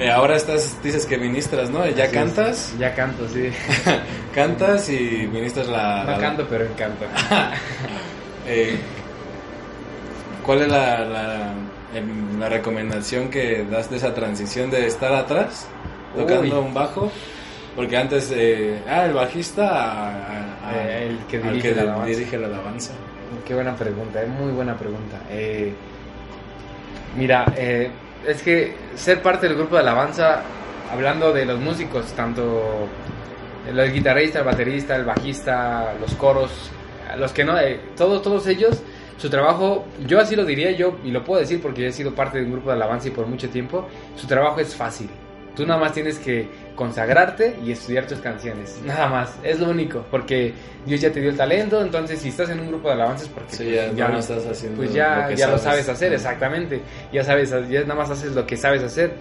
Eh, ahora estás, dices que ministras, ¿no? ¿Ya Así cantas? es. Ya canto, sí. Cantas y ministras la... No la- canto, pero encanto. Eh, ¿Cuál es la, la, em, la recomendación que das de esa transición de estar atrás, tocando Uy. un bajo? Porque antes, eh, ah, el bajista a- a- a- Eh, el que al dirige la alabanza. dirige la alabanza. Qué buena pregunta, es muy buena pregunta. Mira, eh, es que ser parte del grupo de alabanza, hablando de los músicos, tanto el guitarrista, el baterista, el bajista, los coros, los que no, eh, todos, todos ellos, su trabajo, yo así lo diría yo, y lo puedo decir porque he sido parte de un grupo de alabanza y por mucho tiempo, su trabajo es fácil. Tú nada más tienes que consagrarte y estudiar tus canciones. Nada más, es lo único. Porque Dios ya te dio el talento, entonces si estás en un grupo de alabanzas, porque Sí, pues, ya, no estás haciendo pues ya, lo sabes. hacer, exactamente. Ya sabes, ya nada más haces lo que sabes hacer.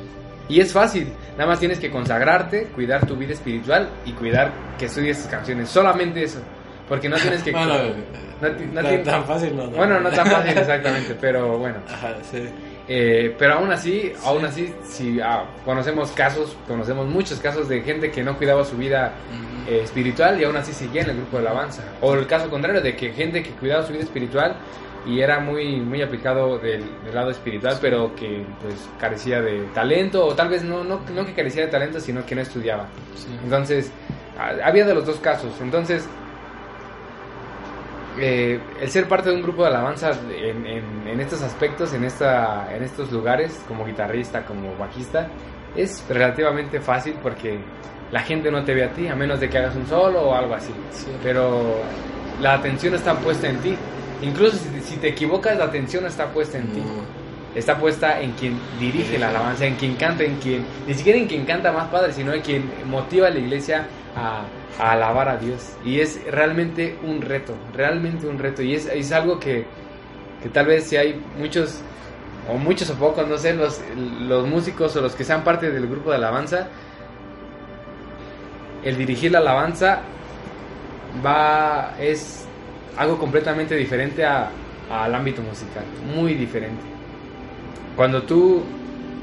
Y es fácil, nada más tienes que consagrarte, cuidar tu vida espiritual y cuidar que estudies tus canciones. Solamente eso. Porque no tienes que... Bueno, no ti- no tan, fácil no. bueno, no tan fácil exactamente, pero bueno. Ajá, sí. Eh, pero aún así, aún así, si ah, conocemos casos, conocemos muchos casos de gente que no cuidaba su vida eh, espiritual y aún así seguía en el grupo de alabanza. O el caso contrario, de que gente que cuidaba su vida espiritual y era muy, muy aplicado del, del lado espiritual, pero que pues carecía de talento, o tal vez no, no, no que carecía de talento, sino que no estudiaba. sí. Entonces, había de los dos casos. Entonces, eh, el ser parte de un grupo de alabanza en, en- en estos aspectos, en, esta, en estos lugares, como guitarrista, como bajista, es relativamente fácil porque la gente no te ve a ti, a menos de que hagas un solo o algo así. Sí. Pero la atención está puesta en ti. Incluso si, si te equivocas, la atención está puesta en ti Mm. está puesta en quien dirige la alabanza, en quien canta, en quien, ni siquiera en quien canta más padre, sino en quien motiva a la iglesia a, a alabar a Dios. Y es realmente un reto, realmente un reto. Y es, es algo que, que tal vez si hay muchos, o muchos o pocos, no sé, los, los músicos o los que sean parte del grupo de alabanza, el dirigir la alabanza va, es algo completamente diferente a- al ámbito musical, muy diferente. Cuando tú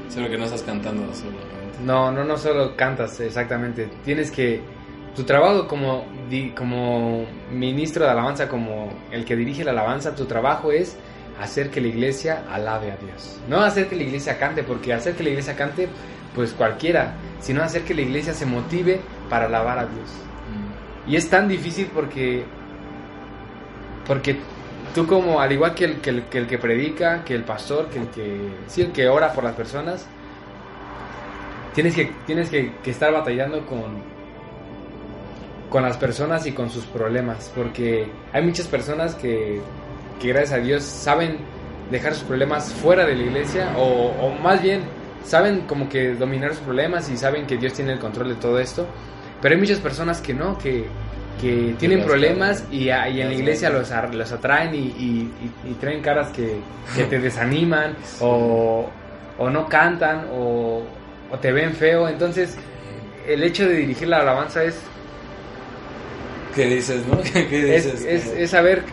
Solo que no estás cantando solamente. no, no, no solo cantas, exactamente. Tienes que. Tu trabajo como, como ministro de alabanza, como el que dirige la alabanza, tu trabajo es hacer que la iglesia alabe a Dios. No hacer que la iglesia cante, porque hacer que la iglesia cante, pues cualquiera, sino hacer que la iglesia se motive para alabar a Dios. Mm. Y es tan difícil porque. Porque tú, como, al igual que el que, el, que el que predica, que el pastor, que el que. Sí, el que ora por las personas, tienes que, tienes que, que estar batallando con. Con las personas y con sus problemas. Porque hay muchas personas que, que gracias a Dios saben dejar sus problemas fuera de la iglesia. O, o más bien, saben como que dominar sus problemas y saben que Dios tiene el control de todo esto. Pero hay muchas personas que no, que, que tienen problemas y, a- y en la iglesia los, los atraen y, y- y- y traen caras que, que te desaniman o, o no cantan o, o te ven feo. Entonces, el hecho de dirigir la alabanza es, ¿Qué dices, no? ¿Qué es, dices? es, ¿Qué- es saber...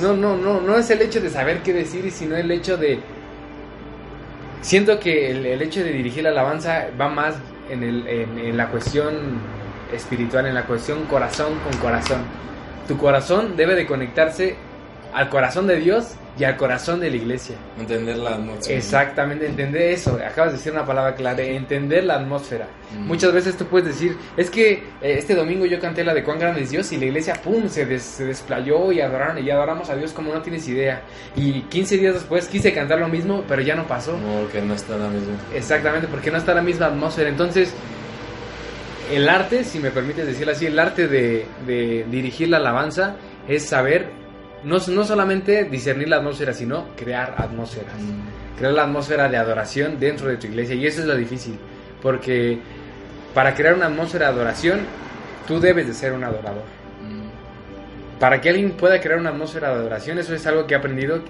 No, no, no, no es el hecho de saber qué decir, sino el hecho de... Siento que el, el hecho de dirigir la alabanza va más en, el, en, en la cuestión espiritual, en la cuestión corazón con corazón. Tu corazón debe de conectarse al corazón de Dios y al corazón de la iglesia. Entender la atmósfera. Exactamente, entender eso. Acabas de decir una palabra clara, entender la atmósfera. Mm. Muchas veces tú puedes decir, es que eh, este domingo yo canté la de cuán grande es Dios y la iglesia, pum, se, des- se desplayó y adoraron y adoramos a Dios como no tienes idea. Y 15 días después quise cantar lo mismo, pero ya no pasó. No, que no está la misma. Exactamente, porque no está la misma atmósfera. Entonces, el arte, si me permites decirlo así, el arte de, de dirigir la alabanza es saber no, no solamente discernir la atmósfera, sino crear atmósferas Mm. crear la atmósfera de adoración dentro de tu iglesia. Y eso es lo difícil, porque para crear una atmósfera de adoración, tú debes de ser un adorador. Mm. Para que alguien pueda crear una atmósfera de adoración, eso es algo que he aprendido,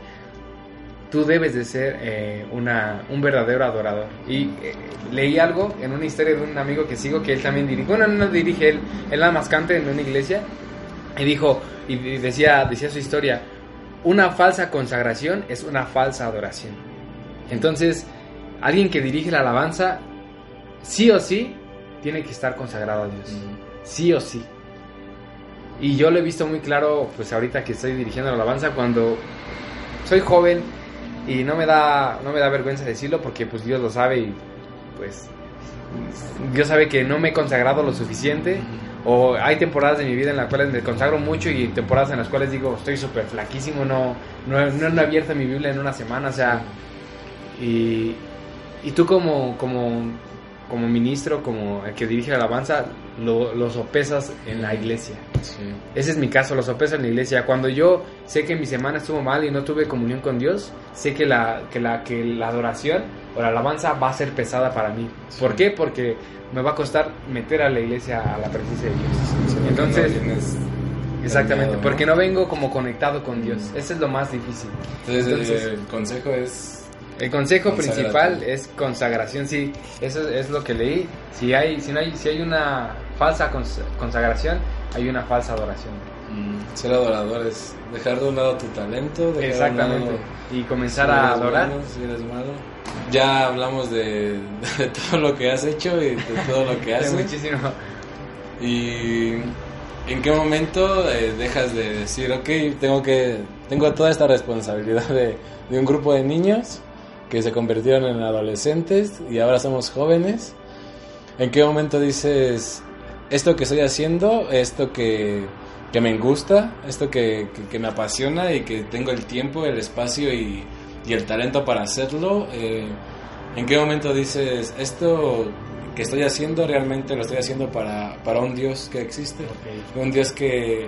tú debes de ser eh, una, un verdadero adorador. Y eh, leí algo en una historia de un amigo que sigo, que él también dirige, bueno, no dirige él, él nada más canta en una iglesia, y dijo, y decía, decía su historia, una falsa consagración es una falsa adoración. Entonces, alguien que dirige la alabanza sí o sí tiene que estar consagrado a Dios. Sí o sí. Y yo lo he visto muy claro, pues ahorita que estoy dirigiendo la alabanza, cuando soy joven y no me da, no me da vergüenza decirlo porque pues Dios lo sabe y pues Dios sabe que no me he consagrado lo suficiente. O hay temporadas de mi vida en las cuales me consagro mucho y temporadas en las cuales digo, estoy súper flaquísimo, no, no, no he abierto mi Biblia en una semana, o sea, y, y tú como, como, como ministro, como el que dirige la alabanza, lo, lo sopesas en la iglesia. Sí. Ese es mi caso, lo sopeso en la iglesia. Cuando yo sé que mi semana estuvo mal y no tuve comunión con Dios, sé que la, que la, que la adoración o la alabanza va a ser pesada para mí. ¿Por Sí. qué? Porque me va a costar meter a la iglesia a la presencia de Dios. Sí, Entonces, no exactamente, miedo, ¿no? porque no vengo como conectado con Dios. Eso es lo más difícil. Entonces, Entonces- el consejo es El consejo principal es consagración, sí, eso es lo que leí. Si hay, si no hay, si hay una falsa cons- consagración, hay una falsa adoración. mm, ser adorador, es dejar de un lado tu talento, dejar de un Exactamente. lado Y comenzar si a adorar. bueno, si eres malo. Ya hablamos de, de todo lo que has hecho y de todo lo que haces. muchísimo. ¿Y en qué momento eh, dejas de decir, ok, tengo que tengo toda esta responsabilidad de, de un grupo de niños que se convirtieron en adolescentes y ahora somos jóvenes? ¿En qué momento dices, esto que estoy haciendo, esto que, que me gusta, esto que, que- que me apasiona y que tengo el tiempo, el espacio y, y el talento para hacerlo? eh, ¿En qué momento dices, esto que estoy haciendo realmente lo estoy haciendo para, para un Dios que existe? Un Dios que,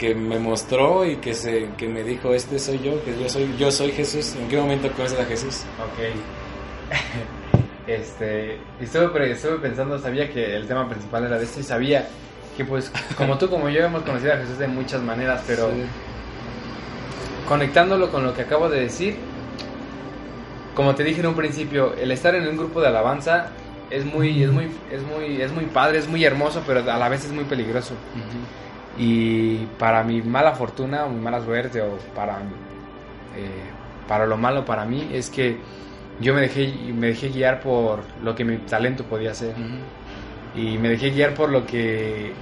que me mostró y que, se, que me dijo, este soy yo, que yo soy, yo soy Jesús. ¿En qué momento conoces a Jesús? Ok. Este, estuve, estuve pensando, sabía que el tema principal era de esto y sabía que pues como tú como yo hemos conocido a Jesús de muchas maneras, pero Sí. conectándolo con lo que acabo de decir, como te dije en un principio, el estar en un grupo de alabanza es muy, es muy, es muy, es muy padre, es muy hermoso, pero a la vez es muy peligroso. Y para mi mala fortuna o mi mala suerte o para, eh, para lo malo para mí es que yo me dejé, me dejé guiar por lo que mi talento podía hacer. Y me dejé guiar por lo que...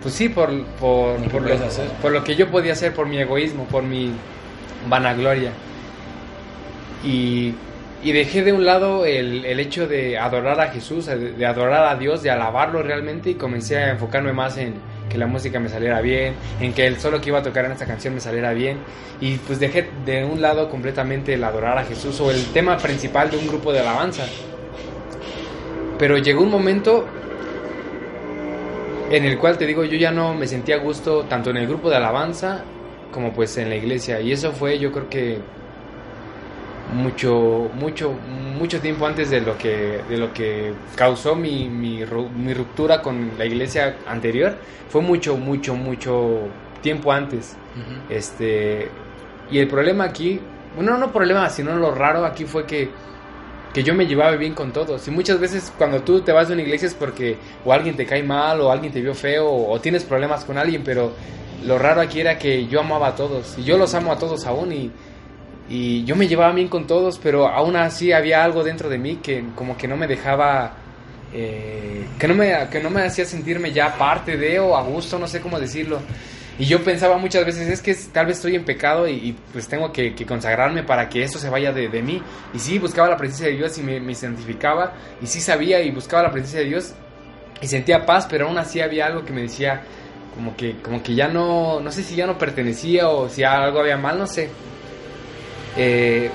Pues sí, por, por, Lo que por, lo, por lo que yo podía hacer, por mi egoísmo, por mi vanagloria. Y, y dejé de un lado el, el hecho de adorar a Jesús, de, de adorar a Dios, de alabarlo realmente y comencé a enfocarme más en que la música me saliera bien, en que el solo que iba a tocar en esta canción me saliera bien. Y pues dejé de un lado completamente el adorar a Jesús o el tema principal de un grupo de alabanza. Pero llegó un momento en el cual te digo, yo ya no me sentía a gusto tanto en el grupo de alabanza como pues en la iglesia. Y eso fue yo creo que mucho, mucho, mucho tiempo antes de lo que, de lo que causó mi, mi, mi ruptura con la iglesia anterior. Fue mucho, mucho, mucho tiempo antes. Este, y el problema aquí, bueno, no problema, sino lo raro aquí fue que, que yo me llevaba bien con todos. Y muchas veces cuando tú te vas de una iglesia es porque o alguien te cae mal o alguien te vio feo o, o tienes problemas con alguien, pero lo raro aquí era que yo amaba a todos y yo los amo a todos aún y, y yo me llevaba bien con todos, pero aún así había algo dentro de mí que como que no me dejaba... eh, que, no me, que no me hacía sentirme ya parte de o a gusto, no sé cómo decirlo. Y yo pensaba muchas veces, es que tal vez estoy en pecado y, y, pues tengo que, que consagrarme para que eso se vaya de, de mí. Y sí, buscaba la presencia de Dios y me, me santificaba. Y sí sabía y buscaba la presencia de Dios y sentía paz, pero aún así había algo que me decía como que, como que ya no, no sé si ya no pertenecía o si algo había mal, no sé. Eh,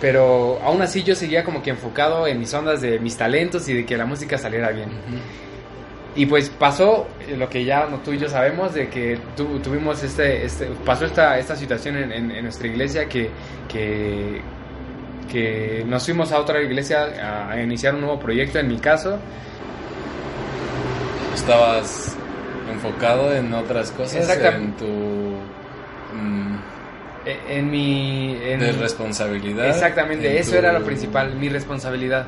pero aún así yo seguía como que enfocado en mis ondas de mis talentos y de que la música saliera bien. Y pues pasó lo que ya tú y yo sabemos de que tu- tuvimos este, este pasó esta, esta situación en, en- en nuestra iglesia que, que, que nos fuimos a otra iglesia a, a iniciar un nuevo proyecto en mi caso. Estabas enfocado en otras cosas, en tu En mi... en- de responsabilidad. exactamente, en eso tu- era lo principal, mi responsabilidad.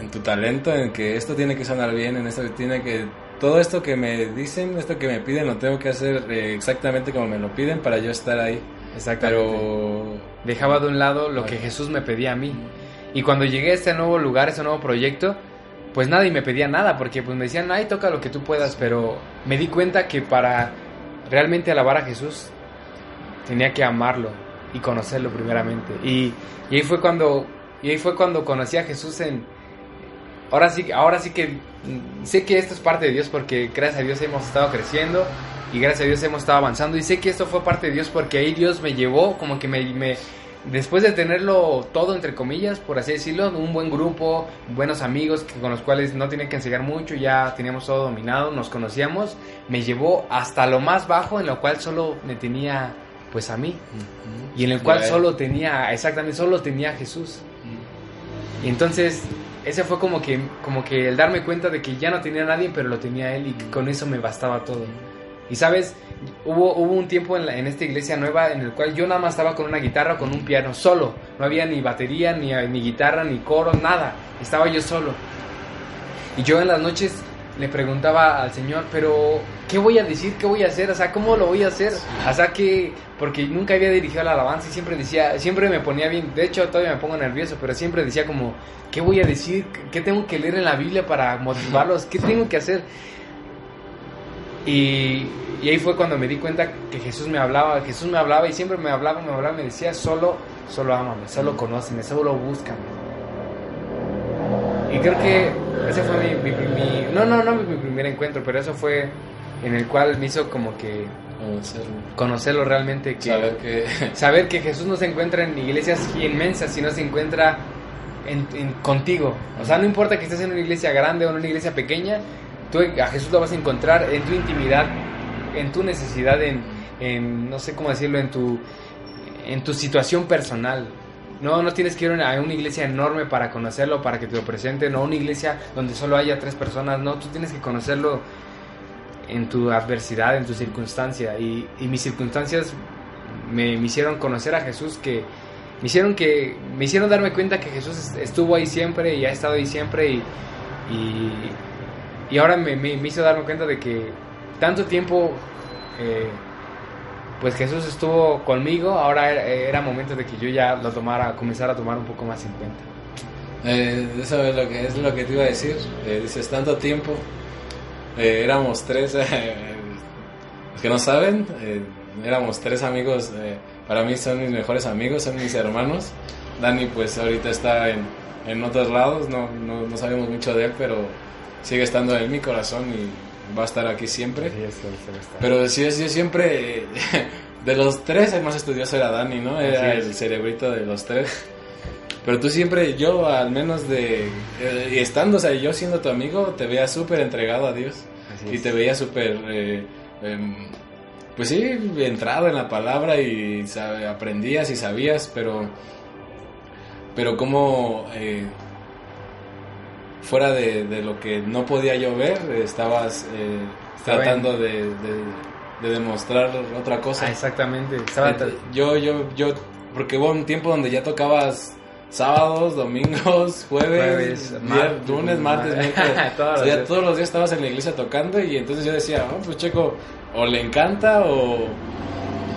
En tu talento, en que esto tiene que sonar bien, en esto tiene que... Todo esto que me dicen, esto que me piden, lo tengo que hacer eh, exactamente como me lo piden para yo estar ahí. Exactamente. Pero... Dejaba de un lado lo que. Jesús me pedía a mí. Y cuando llegué a este nuevo lugar, a este nuevo proyecto, pues nadie me pedía nada, porque pues me decían, ay, toca lo que tú puedas, pero me di cuenta que para realmente alabar a Jesús, tenía que amarlo y conocerlo primeramente. Y, y ahí fue cuando, y ahí fue cuando conocí a Jesús en, ahora sí, ahora sí que mm, sé que esto es parte de Dios porque gracias a Dios hemos estado creciendo y gracias a Dios hemos estado avanzando y sé que esto fue parte de Dios porque ahí Dios me llevó como que me, me después de tenerlo todo entre comillas por así decirlo un buen grupo buenos amigos con los cuales no tenía que enseñar mucho ya teníamos todo dominado nos conocíamos me llevó hasta lo más bajo en lo cual solo me tenía pues a mí y en el cual solo tenía exactamente solo tenía a Jesús y entonces ese fue como que, como que el darme cuenta de que ya no tenía a nadie, pero lo tenía él y que con eso me bastaba todo. Y sabes, hubo, hubo un tiempo en, la- en esta iglesia nueva en el cual yo nada más estaba con una guitarra, con un piano, solo. No había ni batería, ni, ni guitarra, ni coro, nada. Estaba yo solo. Y yo en las noches le preguntaba al Señor, pero ¿qué voy a decir? ¿Qué voy a hacer? O sea, ¿cómo lo voy a hacer? O sea, que, porque nunca había dirigido la alabanza y siempre decía, siempre me ponía bien, de hecho todavía me pongo nervioso, pero siempre decía como, ¿qué voy a decir? ¿Qué tengo que leer en la Biblia para motivarlos? ¿Qué tengo que hacer? Y, y ahí fue cuando me di cuenta que Jesús me hablaba, Jesús me hablaba y siempre me hablaba, me hablaba, me decía, solo, solo ámame, solo conóceme, solo búscame. Y creo que ese fue mi, mi, mi- no, no, no mi primer encuentro, pero eso fue en el cual me hizo como que Conocerlo. conocerlo realmente, que Saber que saber que Jesús no se encuentra en iglesias inmensas, sino se encuentra en, en- contigo. O sea, no importa que estés en una iglesia grande o en una iglesia pequeña, tú a Jesús lo vas a encontrar en tu intimidad, en tu necesidad, en, en no sé cómo decirlo, en tu, en tu situación personal. No, no tienes que ir a una, iglesia enorme para conocerlo, para que te lo presenten, o una iglesia donde solo haya tres personas. No, tú tienes que conocerlo en tu adversidad, en tu circunstancia. Y, mis circunstancias me, hicieron conocer a Jesús, que me hicieron, que, me hicieron darme cuenta que Jesús est- estuvo ahí siempre y ha estado ahí siempre. Y, ahora me hizo darme cuenta de que tanto tiempo, eh, pues Jesús estuvo conmigo, ahora era, era momento de que yo ya lo tomara, comenzara a tomar un poco más en cuenta. Eh, eso es lo que es lo que te iba a decir. Eh, dices tanto tiempo. Eh, éramos tres. eh, los que no saben, eh, éramos tres amigos. para mí son mis mejores amigos, son mis hermanos. Dani, pues ahorita está en, en otros lados. No, no, no sabemos mucho de él, pero sigue estando en mi corazón y va a estar aquí siempre. Pero sí, sí, siempre, de los tres, el más estudioso era Dani, ¿no? Era el cerebrito de los tres. Pero tú siempre, yo al menos de, eh, y estando, o sea, yo siendo tu amigo, te veía súper entregado a Dios. Así Y es. te veía súper, eh, em, pues sí, entrado en la palabra y sabe- aprendías y sabías, pero, pero como eh, fuera de, de lo que no podía yo ver, estabas eh, tratando de, de- de demostrar otra cosa. Ah, exactamente. Estaba yo, yo, yo, porque hubo un tiempo donde ya tocabas sábados, domingos, jueves, lunes, martes, mar- miércoles. Todos O los sea, días. todos los días estabas en la iglesia tocando y entonces yo decía, oh, pues Checo, o le encanta o,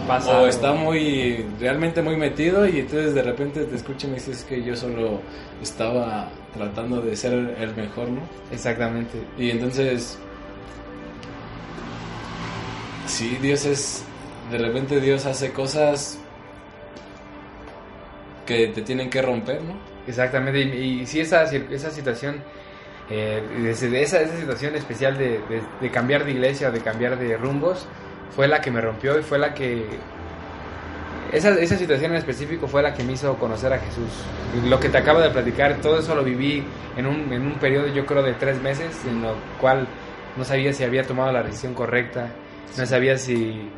pasa o está muy, realmente muy metido y entonces de repente te escucho y me dices que yo solo estaba tratando de ser el mejor, ¿no? Exactamente. Y entonces, sí, Dios es, de repente Dios hace cosas que te tienen que romper, ¿no? Exactamente, y, y sí, esa, esa situación, eh, desde esa, esa situación especial de, de- de cambiar de iglesia de cambiar de rumbos, fue la que me rompió y fue la que... Esa, esa situación en específico fue la que me hizo conocer a Jesús. Lo que te acabo de platicar, todo eso lo viví en un, en un periodo yo creo de tres meses, en lo cual no sabía si había tomado la decisión correcta, no sabía si,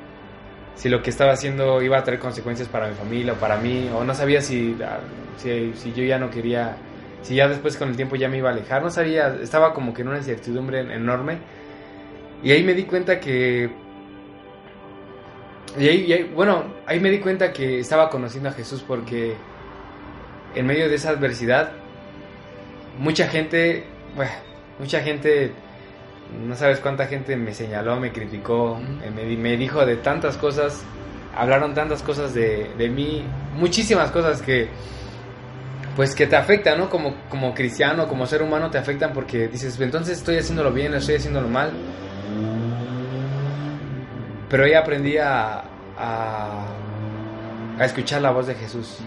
si lo que estaba haciendo iba a traer consecuencias para mi familia o para mí, o no sabía si, ah, si, si yo ya no quería, si ya después con el tiempo ya me iba a alejar, no sabía, estaba como que en una incertidumbre enorme. Y ahí me di cuenta que... Y ahí, y ahí- bueno, ahí me di cuenta que estaba conociendo a Jesús porque en medio de esa adversidad, mucha gente, bueno, mucha gente, no sabes cuánta gente me señaló, me criticó, me, di- me dijo de tantas cosas, hablaron tantas cosas de, de mí, muchísimas cosas que, pues que te afecta, ¿no? Como, como cristiano, como ser humano te afectan porque dices, entonces estoy haciéndolo bien, estoy haciéndolo mal. Pero ahí aprendí a, a, a escuchar la voz de Jesús,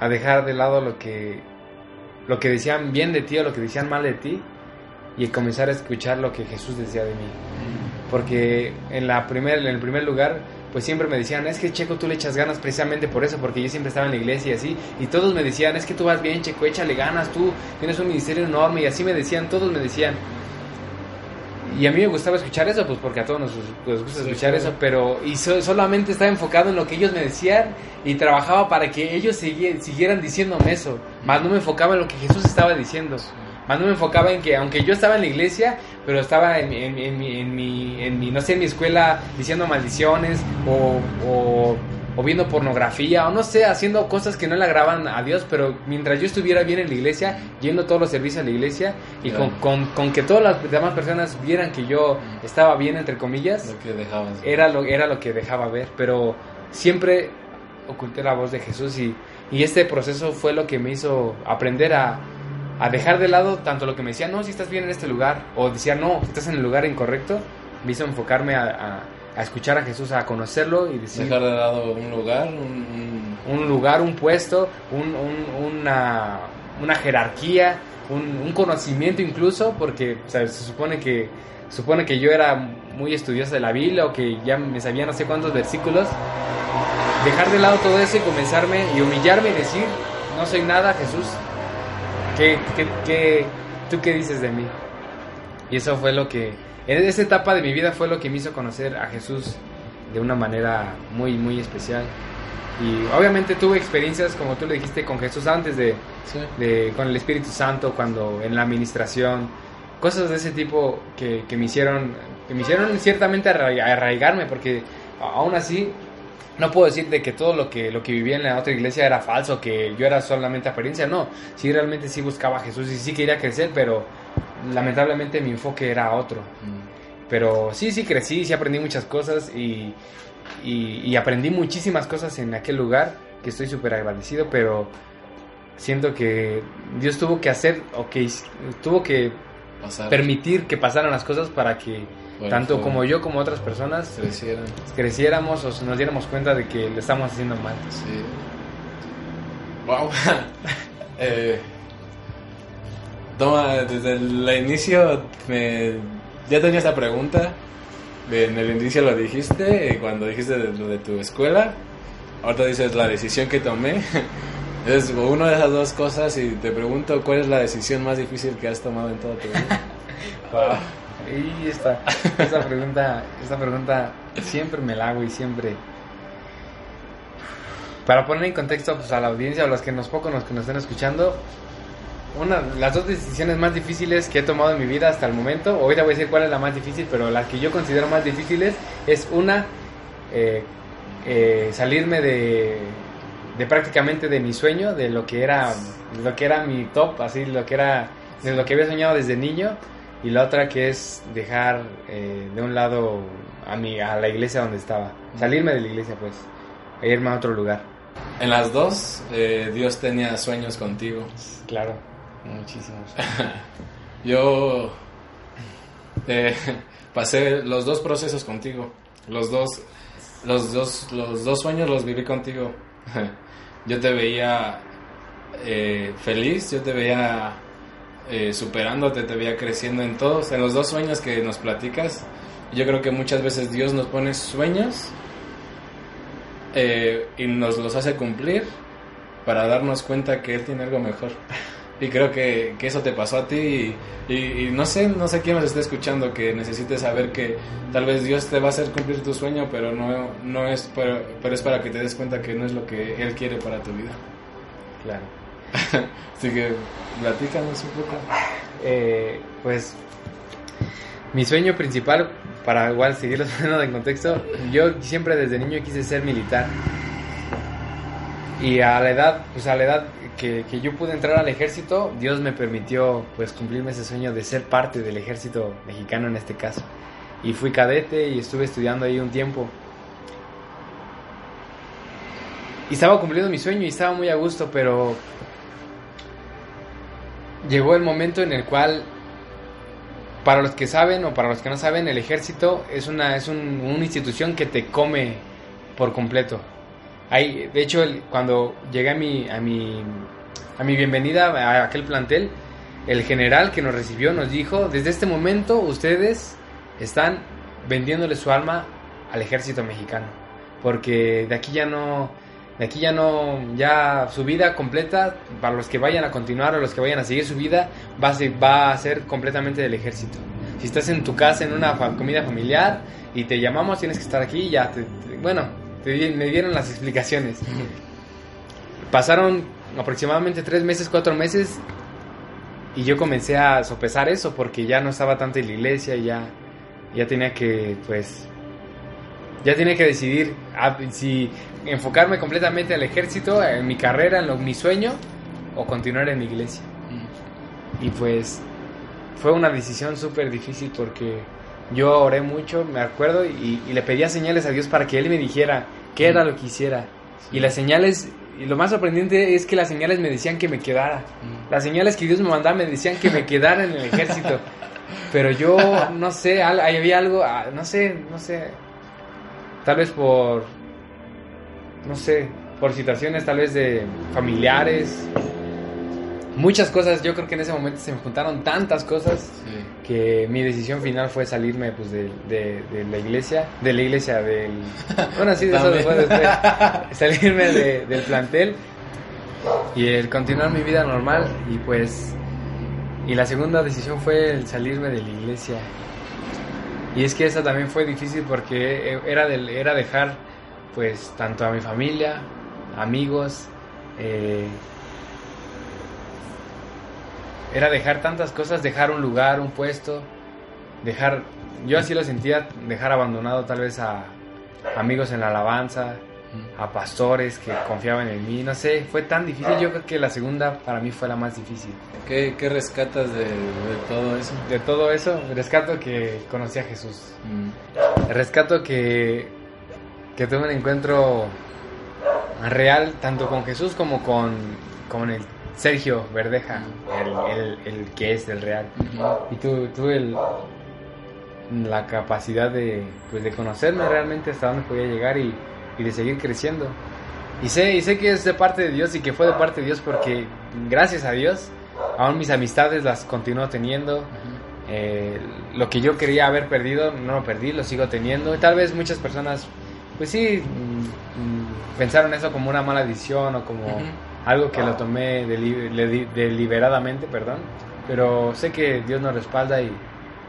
a dejar de lado lo que, lo que decían bien de ti o lo que decían mal de ti y comenzar a escuchar lo que Jesús decía de mí. Porque en, la primer, en el primer lugar, pues siempre me decían, es que Checo tú le echas ganas precisamente por eso, porque yo siempre estaba en la iglesia y así, y todos me decían, es que tú vas bien Checo, échale ganas, tú tienes un ministerio enorme, y así me decían, todos me decían. Y a mí me gustaba escuchar eso, pues porque a todos nos, nos gusta escuchar eso, pero y so- solamente estaba enfocado en lo que ellos me decían y trabajaba para que ellos sigui- siguieran diciéndome eso, más no me enfocaba en lo que Jesús estaba diciendo. Más no me enfocaba en que, aunque yo estaba en la iglesia, pero estaba en, en- en mi, en, mi, en mi, no sé, en mi escuela diciendo maldiciones o, o, o viendo pornografía o no sé, haciendo cosas que no le agravan a Dios, pero mientras yo estuviera bien en la iglesia, yendo todos los servicios a la iglesia y con, con, con que todas las demás personas vieran que yo estaba bien, entre comillas, Lo que era lo, era lo que dejaba ver, pero siempre oculté la voz de Jesús y, y este proceso fue lo que me hizo aprender a, a dejar de lado tanto lo que me decían, no, si estás bien en este lugar, o decía, no, estás en el lugar incorrecto, me hizo enfocarme a, a- a escuchar a Jesús, a conocerlo y decir Dejar de lado un lugar, un, un- un lugar, un puesto, un- un- una, una jerarquía, un, un conocimiento incluso, porque o sea, se supone que supone que yo era muy estudioso de la Biblia o que ya me sabía no sé cuántos versículos. Dejar de lado todo eso y comenzarme y humillarme y decir, no soy nada, Jesús. ¿Qué, qué, qué- tú qué dices de mí? Y eso fue lo que, en esa etapa de mi vida fue lo que me hizo conocer a Jesús de una manera muy, muy especial. Y obviamente tuve experiencias, como tú le dijiste, con Jesús antes de, sí. de- con el Espíritu Santo, cuando en la administración, cosas de ese tipo que, que me hicieron, que me hicieron ciertamente arra- arraigarme, porque aún así no puedo decir de que todo lo que, lo que vivía en la otra iglesia era falso, que yo era solamente apariencia, no, sí realmente sí buscaba a Jesús y sí quería crecer, pero lamentablemente mi enfoque era otro. Mm. Pero sí, sí crecí, sí aprendí muchas cosas y, y, y aprendí muchísimas cosas en aquel lugar que estoy súper agradecido, pero siento que Dios tuvo que hacer o que tuvo que Pasar. permitir que pasaran las cosas para que Bueno, tanto fue- como yo como otras personas Crecieran. creciéramos o nos diéramos cuenta de que lo estamos haciendo mal. Sí. Wow. eh, toma, desde el inicio me, ya tenía esta pregunta. En el inicio lo dijiste, cuando dijiste de, de tu escuela. Ahorita dices la decisión que tomé. Es una de esas dos cosas y te pregunto cuál es la decisión más difícil que has tomado en toda tu vida. Y esta, esta pregunta, esta pregunta siempre me la hago y siempre. Para poner en contexto pues, a la audiencia o los que nos pocos los que nos estén escuchando, una, las dos decisiones más difíciles que he tomado en mi vida hasta el momento, ahorita voy a decir cuál es la más difícil, pero las que yo considero más difíciles es una, eh, eh, salirme de, de prácticamente de mi sueño, de lo que era, lo que era mi top, así, lo que era, de lo que había soñado desde niño, y la otra que es dejar eh, de un lado a mi, a la iglesia donde estaba, salirme de la iglesia pues, e irme a otro lugar. En las dos, eh, Dios tenía sueños contigo. Claro, muchísimos. Yo eh, pasé los dos procesos contigo. Los dos, los dos, los dos sueños los viví contigo. Yo te veía eh, feliz, yo te veía eh, superándote, te veía creciendo en todos. En los dos sueños que nos platicas, yo creo que muchas veces Dios nos pone sueños y nos los hace cumplir para darnos cuenta que Él tiene algo mejor. Y creo que, que eso te pasó a ti y, y- y no sé, no sé quién nos esté escuchando que necesite saber que tal vez Dios te va a hacer cumplir tu sueño, pero no, no es, pero, pero es para que te des cuenta que no es lo que Él quiere para tu vida. Claro. Así que platícanos un poco. Eh, pues mi sueño principal, para igual seguirlos poniendo en contexto, yo siempre desde niño quise ser militar. Y a la edad, pues a la edad que, yo pude entrar al ejército, Dios me permitió pues cumplirme ese sueño de ser parte del ejército mexicano en este caso. Y fui cadete y estuve estudiando ahí un tiempo. Y estaba cumpliendo mi sueño y estaba muy a gusto, pero llegó el momento en el cual, para los que saben o para los que no saben, el ejército es una, es un- una institución que te come por completo. Hay, de hecho, cuando llegué a mi, bienvenida a aquel plantel, el general que nos recibió nos dijo, desde este momento ustedes están vendiéndole su alma al ejército mexicano, porque de aquí ya no, de aquí ya no, ya su vida completa, para los que vayan a continuar o los que vayan a seguir su vida, va a ser, completamente del ejército. Si estás en tu casa en una comida familiar y te llamamos, tienes que estar aquí, ya, te- te- bueno, me dieron las explicaciones. Pasaron aproximadamente tres meses, cuatro meses y yo comencé a sopesar eso porque ya no estaba tanto en la iglesia ya, ya tenía que, pues, ya tenía que decidir si enfocarme completamente al ejército, en mi carrera, en lo- mi sueño o continuar en la iglesia. Y pues fue una decisión súper difícil porque yo oré mucho, me acuerdo, y, y le pedía señales a Dios para que Él me dijera qué era lo que hiciera. Y las señales, y lo más sorprendente es que las señales me decían que me quedara. Las señales que Dios me mandaba me decían que me quedara en el ejército. Pero yo, no sé, ahí había algo, ah, no sé, no sé. Tal vez por, no sé, por situaciones tal vez de familiares. Muchas cosas, yo creo que en ese momento se me juntaron tantas cosas Sí. que mi decisión final fue salirme pues de, de- de la iglesia, de la iglesia del... Bueno, sí, de eso después, después, salirme de- del plantel y el continuar mi vida normal y pues... Y la segunda decisión fue el salirme de la iglesia. Y es que esa también fue difícil porque era, del, era dejar pues tanto a mi familia, amigos, eh, era dejar tantas cosas, dejar un lugar, un puesto, dejar, yo así lo sentía, dejar abandonado tal vez a amigos en la alabanza, a pastores que confiaban en mí, no sé, fue tan difícil, yo creo que la segunda para mí fue la más difícil. ¿Qué, qué rescatas de, de todo eso? De todo eso, rescato que conocí a Jesús, Mm. rescato que, que tuve un encuentro real tanto con Jesús como con, con el Sergio Verdeja, el, el- el que es el real. Y tu- tuve el- la capacidad de, pues, de conocerme realmente hasta dónde podía llegar y, y de seguir creciendo. Y sé, y sé que es de parte de Dios y que fue de parte de Dios porque gracias a Dios aún mis amistades las continúo teniendo. Eh, lo que yo quería haber perdido no lo perdí, lo sigo teniendo. Y tal vez muchas personas, pues sí, mm, mm, pensaron eso como una mala decisión o como. Algo que lo tomé deli- deliberadamente, perdón. Pero sé que Dios nos respalda y,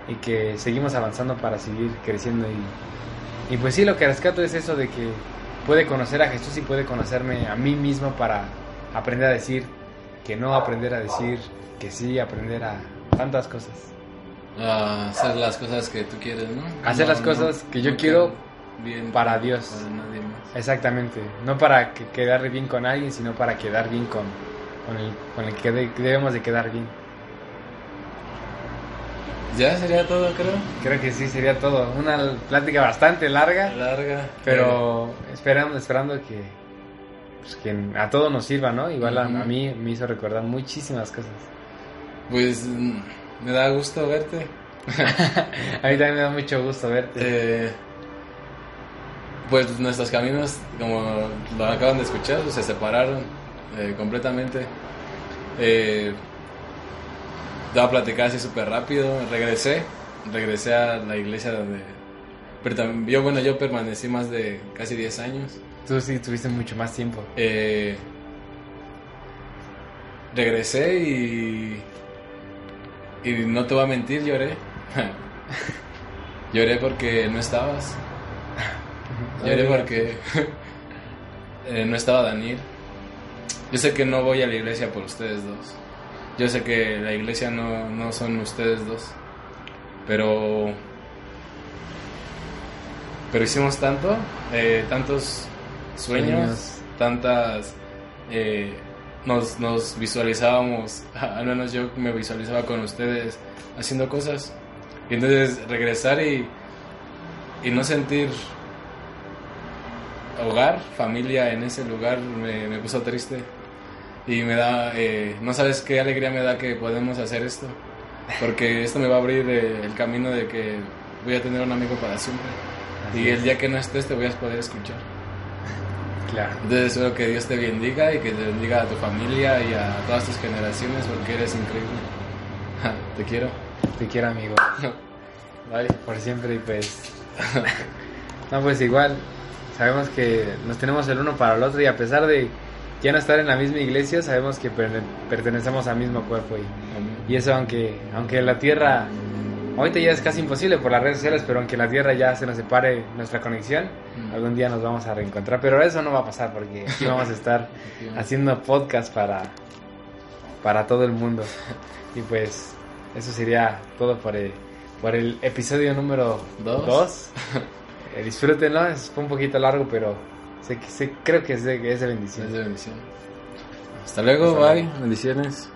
y que seguimos avanzando para seguir creciendo. Y, y pues sí, lo que rescato es eso de que puede conocer a Jesús y puede conocerme a mí mismo para aprender a decir que no, aprender a decir que sí, aprender a tantas cosas. A hacer las cosas que tú quieres, ¿no? Hacer las cosas que yo quiero bien para Dios. Para nadie más. Exactamente, no para que quedar bien con alguien, sino para quedar bien con, con, el, con el que de- que debemos de quedar bien. Ya sería todo, creo. Creo que sí, sería todo. Una plática bastante larga, Larga. pero esperando, esperando que, pues, que a todos nos sirva, ¿no? Igual a mí me hizo recordar muchísimas cosas. Pues mm, me da gusto verte. A mí también me da mucho gusto verte. Eh, pues nuestros caminos, como lo acaban de escuchar, pues, se separaron eh, completamente. Eh, voy a platicar así súper rápido. Regresé, regresé a la iglesia donde... Pero también, yo, bueno, yo permanecí más de casi 10 años. Tú sí tuviste mucho más tiempo. Eh, regresé y... Y no te voy a mentir, lloré. lloré porque no estabas. Lloré porque eh, no estaba Daniel. Yo sé que no voy a la iglesia por ustedes dos. Yo sé que la iglesia no, no son ustedes dos. Pero... Pero hicimos tanto, eh, tantos sueños, Sueños. tantas... eh, nos, nos visualizábamos, al menos yo me visualizaba con ustedes haciendo cosas. Y entonces regresar y, y no sentir hogar, familia en ese lugar me, me puso triste. Y me da, eh, no sabes qué alegría me da que podemos hacer esto. Porque esto me va a abrir eh, el camino de que voy a tener un amigo para siempre. Así y el día que no estés te voy a poder escuchar. Claro. Entonces espero que Dios te bendiga y que te bendiga a tu familia y a todas tus generaciones porque eres increíble. te quiero. Te quiero, amigo. Bye. Por siempre y pues... no, pues igual. Sabemos que nos tenemos el uno para el otro y a pesar de ya no estar en la misma iglesia, sabemos que pertenecemos al mismo cuerpo. Y, y eso aunque, aunque la tierra, ahorita ya es casi imposible por las redes sociales, pero aunque la tierra ya se nos separe nuestra conexión, algún día nos vamos a reencontrar. Pero eso no va a pasar porque aquí vamos a estar haciendo podcast para, para todo el mundo. Y pues eso sería todo por el, por el episodio número 2. Eh, disfrútenlo. Es, un poquito largo, pero sé, sé creo que es de, es de bendición. Es de bendición. Hasta luego, bye. Bendiciones.